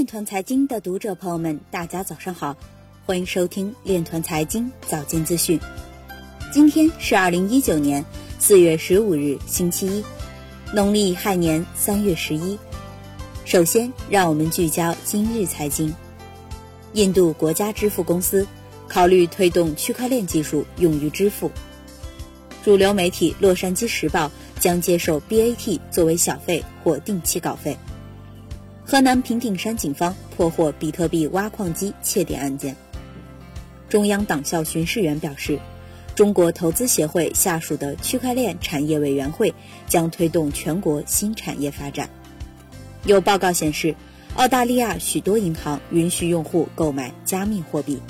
链团财经的读者朋友们，大家早上好，欢迎收听链团财经早间资讯。今天是二零一九年四月十五日，星期一，农历亥年三月十一。首先，让我们聚焦今日财经。印度国家支付公司考虑推动区块链技术用于支付。主流媒体《洛杉矶时报》将接受 BAT 作为小费或定期稿费。河南平顶山警方破获比特币挖矿机窃点案件。中央党校巡视员表示，中国投资协会下属的区块链产业委员会将推动全国新产业发展。有报告显示，澳大利亚许多银行允许用户购买加密货币。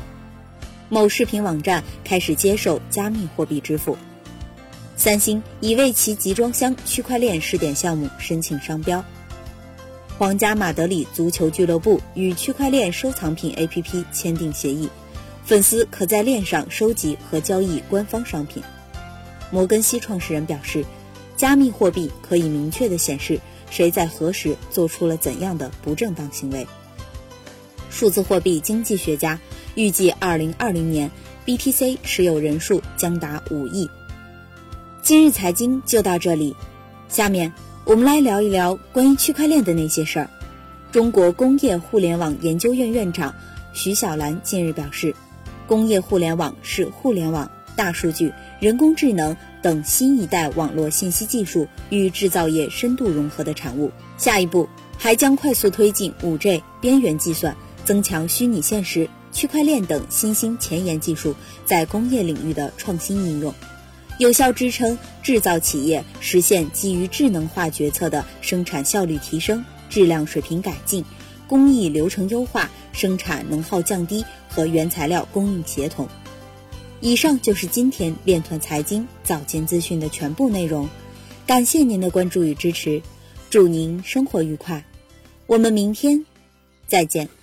某视频网站开始接受加密货币支付。三星已为其集装箱区块链试点项目申请商标。皇家马德里足球俱乐部与区块链收藏品 APP 签订协议，粉丝可在链上收集和交易官方商品。摩根西创始人表示，加密货币可以明确地显示谁在何时做出了怎样的不正当行为。数字货币经济学家预计，2020年 BTC 持有人数将达五亿。今日财经就到这里，下面。我们来聊一聊关于区块链的那些事儿。中国工业互联网研究院院长徐小兰近日表示，工业互联网是互联网、大数据、人工智能等新一代网络信息技术与制造业深度融合的产物。下一步还将快速推进 5G、边缘计算、增强虚拟现实、区块链等新兴前沿技术在工业领域的创新应用。有效支撑制造企业实现基于智能化决策的生产效率提升、质量水平改进、工艺流程优化、生产能耗降低和原材料供应协同。以上就是今天链团财经早间资讯的全部内容，感谢您的关注与支持，祝您生活愉快，我们明天再见。